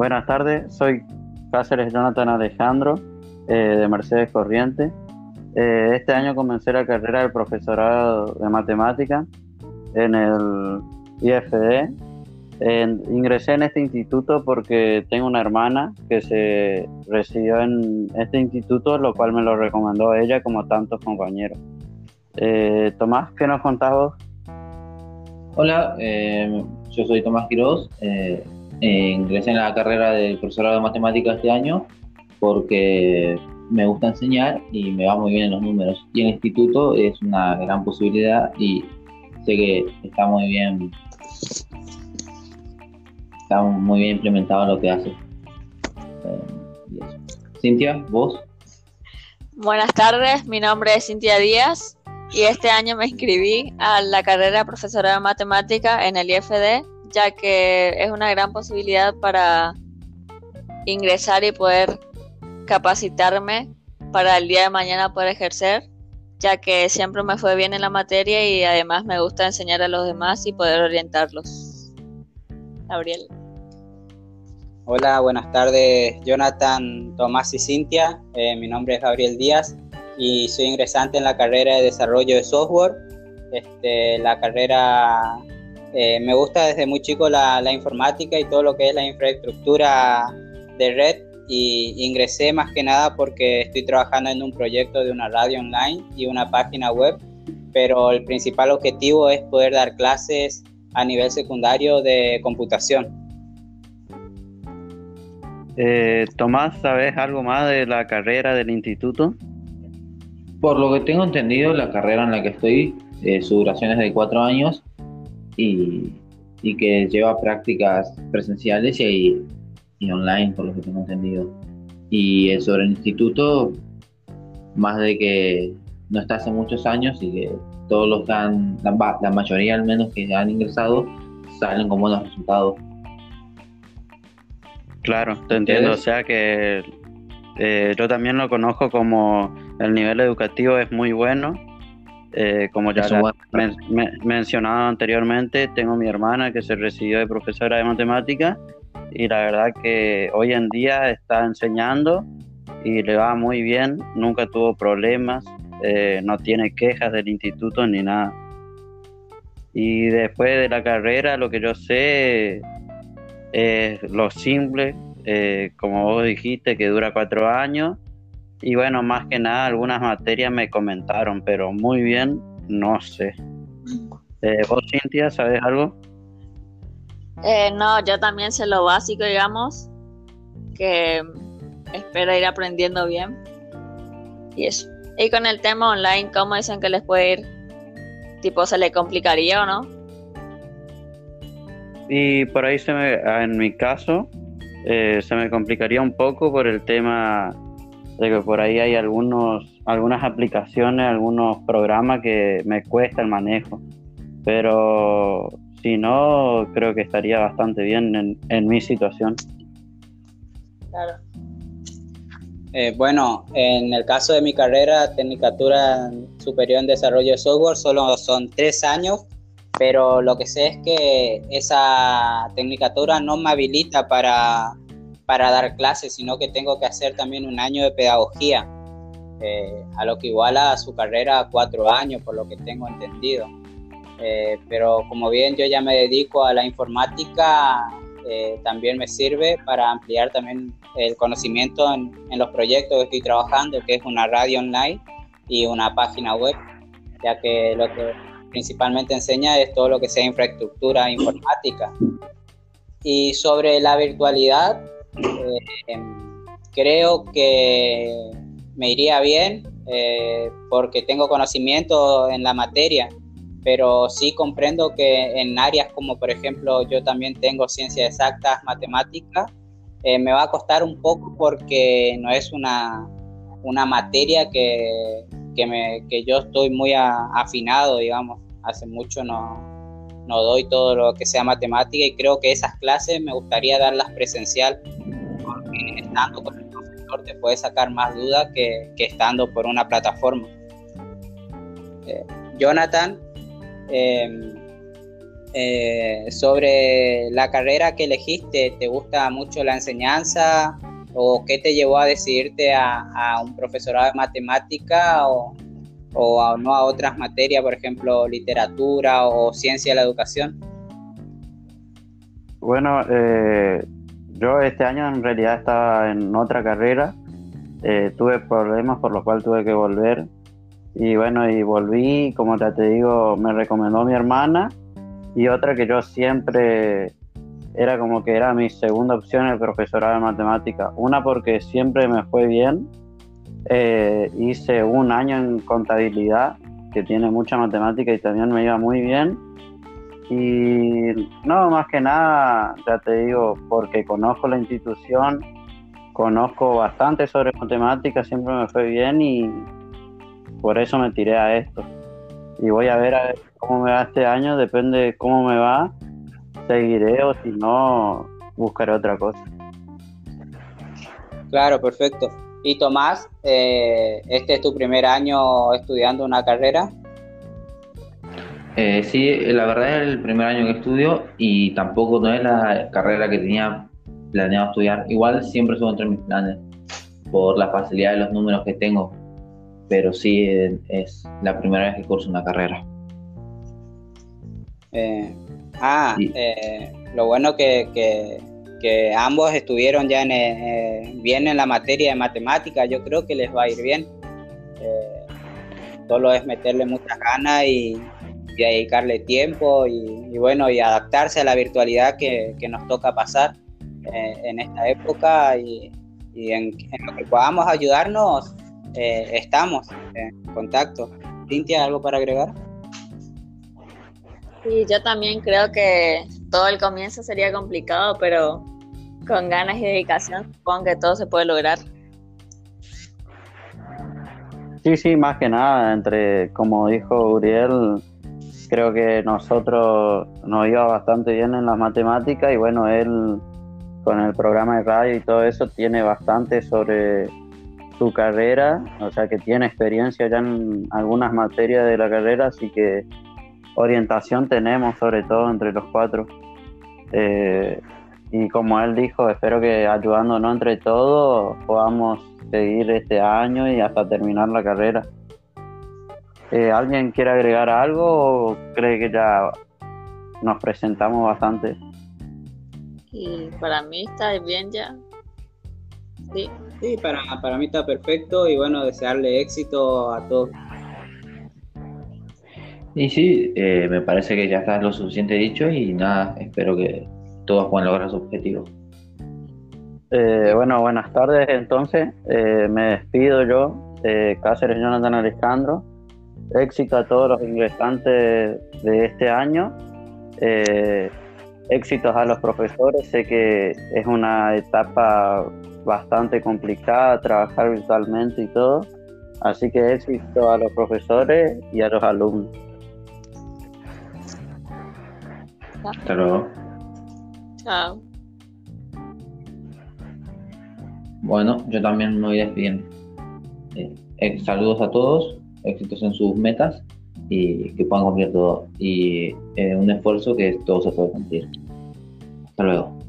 buenas tardes, soy Cáceres Jonathan Alejandro eh, de Mercedes Corriente. Eh, este año comencé la carrera del profesorado de matemática en el IFD. ingresé en este instituto porque tengo una hermana que se recibió en este instituto, lo cual me lo recomendó ella como tantos compañeros. Eh, Tomás, ¿qué nos contás vos? Hola, yo soy Tomás Quiroz. Eh, ingresé en la carrera de profesorado de matemáticas este año porque me gusta enseñar y me va muy bien en los números. Y el instituto es una gran posibilidad y sé que está muy bien, está muy bien implementado lo que hace. Eh, Cintia, vos. Buenas tardes, mi nombre es Cintia Díaz y este año me inscribí a la carrera profesora de matemática en el IFD ya que es una gran posibilidad para ingresar y poder capacitarme para el día de mañana poder ejercer, ya que siempre me fue bien en la materia y además me gusta enseñar a los demás y poder orientarlos. Gabriel. Hola, buenas tardes Jonathan, Tomás y Cintia. Eh, mi nombre es Gabriel Díaz y soy ingresante en la carrera de desarrollo de software. Este, la carrera eh, me gusta desde muy chico la, informática y todo lo que es la infraestructura de red y ingresé más que nada porque estoy trabajando en un proyecto de una radio online y una página web, pero el principal objetivo es poder dar clases a nivel secundario de computación. Eh, Tomás, ¿sabes algo más de la carrera del instituto? Por lo que tengo entendido, la carrera en la que estoy, eh, su duración es de cuatro años y, que lleva prácticas presenciales y, y, online, por lo que tengo entendido. Y sobre el instituto, más de que no está hace muchos años y que todos los que han, la, mayoría al menos que han ingresado, salen con buenos resultados. Claro, te entiendo. O sea que eh, yo también lo conozco como el nivel educativo es muy bueno eh, como ya he mencionado anteriormente, tengo mi hermana que se recibió de profesora de matemática y la verdad que hoy en día está enseñando y le va muy bien, nunca tuvo problemas, eh, no tiene quejas del instituto ni nada. Y después de la carrera lo que yo sé es lo simple, eh, como vos dijiste, que dura cuatro años y bueno, más que nada, algunas materias me comentaron, pero muy bien, no sé. Eh, ¿Vos, Cintia, sabes algo? Eh, no, yo también sé lo básico, digamos, que espero ir aprendiendo bien. Y eso. Y con el tema online, ¿cómo dicen que les puede ir? Tipo, ¿se le complicaría o no? Y por ahí se me, en mi caso, eh, se me complicaría un poco por el tema de que por ahí hay algunos, algunas aplicaciones, algunos programas que me cuesta el manejo. Pero si no, creo que estaría bastante bien en, mi situación. Claro. Eh, bueno, en el caso de mi carrera, Tecnicatura Superior en Desarrollo de Software, solo son tres años, pero lo que sé es que esa Tecnicatura no me habilita para para dar clases, sino que tengo que hacer también un año de pedagogía, eh, a lo que iguala a su carrera a cuatro años, por lo que tengo entendido. Eh, pero como bien yo ya me dedico a la informática, eh, también me sirve para ampliar también el conocimiento en, en, los proyectos que estoy trabajando, que es una radio online y una página web, ya que lo que principalmente enseña es todo lo que sea infraestructura informática. Y sobre la virtualidad, eh, creo que me iría bien eh, porque tengo conocimiento en la materia, pero sí comprendo que en áreas como por ejemplo yo también tengo ciencias exactas, matemáticas, eh, me va a costar un poco porque no es una, una materia que, que, me, que yo estoy muy afinado, digamos, hace mucho no, no doy todo lo que sea matemática y creo que esas clases me gustaría darlas presencial estando con el profesor te puede sacar más dudas que, estando por una plataforma. Eh, Jonathan, em, eh, sobre la carrera que elegiste. ¿Te gusta mucho la enseñanza? ¿O qué te llevó a decidirte a, un profesorado de matemática o, o no a otras materias, por ejemplo, literatura o ciencia de la educación? Bueno, eh, yo este año en realidad estaba en otra carrera, eh, tuve problemas por los cuales tuve que volver y bueno, y volví, como te digo, me recomendó mi hermana y otra que yo siempre era como que era mi segunda opción el profesorado de matemática. Una porque siempre me fue bien, eh, hice un año en contabilidad que tiene mucha matemática y también me iba muy bien y no, más que nada, ya te digo, porque conozco la institución, conozco bastante sobre matemáticas, siempre me fue bien y por eso me tiré a esto. Y voy a ver, a ver cómo me va este año, depende de cómo me va, seguiré o si no, buscaré otra cosa. Claro, perfecto. Y Tomás, eh, este es tu primer año estudiando una carrera. Eh, sí, la verdad es el primer año que estudio y tampoco no es la carrera que tenía planeado estudiar. Igual siempre subo entre mis planes por la facilidad de los números que tengo, pero sí es la primera vez que curso una carrera. Eh, ah, eh, lo bueno que, que, ambos estuvieron ya en, bien en la materia de matemáticas, yo creo que les va a ir bien. solo es meterle muchas ganas y, dedicarle tiempo y, bueno, y adaptarse a la virtualidad que, nos toca pasar eh, en esta época y, en, lo que podamos ayudarnos, eh, estamos en contacto. Cintia, ¿algo para agregar? Sí, yo también creo que todo el comienzo sería complicado, pero con ganas y dedicación supongo que todo se puede lograr. Sí, sí, más que nada, entre, como dijo Uriel, creo que nosotros nos iba bastante bien en las matemáticas y bueno, él con el programa de radio y todo eso tiene bastante sobre su carrera, o sea que tiene experiencia ya en algunas materias de la carrera, así que orientación tenemos sobre todo entre los cuatro. Eh, y como él dijo, espero que ayudándonos entre todos podamos seguir este año y hasta terminar la carrera. Eh, ¿Alguien quiere agregar algo o cree que ya nos presentamos bastante? Y para mí está bien ya. Sí, sí para, para mí está perfecto y bueno, desearle éxito a todos. Y sí, eh, me parece que ya está lo suficiente dicho y nada, espero que todos puedan lograr su objetivo. Eh, bueno, buenas tardes entonces. me despido yo, Cáceres Jonathan Alejandro éxito a todos los ingresantes de este año. Eh, éxitos a los profesores. Sé que es una etapa bastante complicada trabajar virtualmente y todo. Así que éxito a los profesores y a los alumnos. Hasta luego. Chao. Bueno, yo también me voy despidiendo. Eh, eh, saludos a todos éxitos en sus metas y que puedan cumplir todo. Y eh, un esfuerzo que todo se puede cumplir. Hasta luego.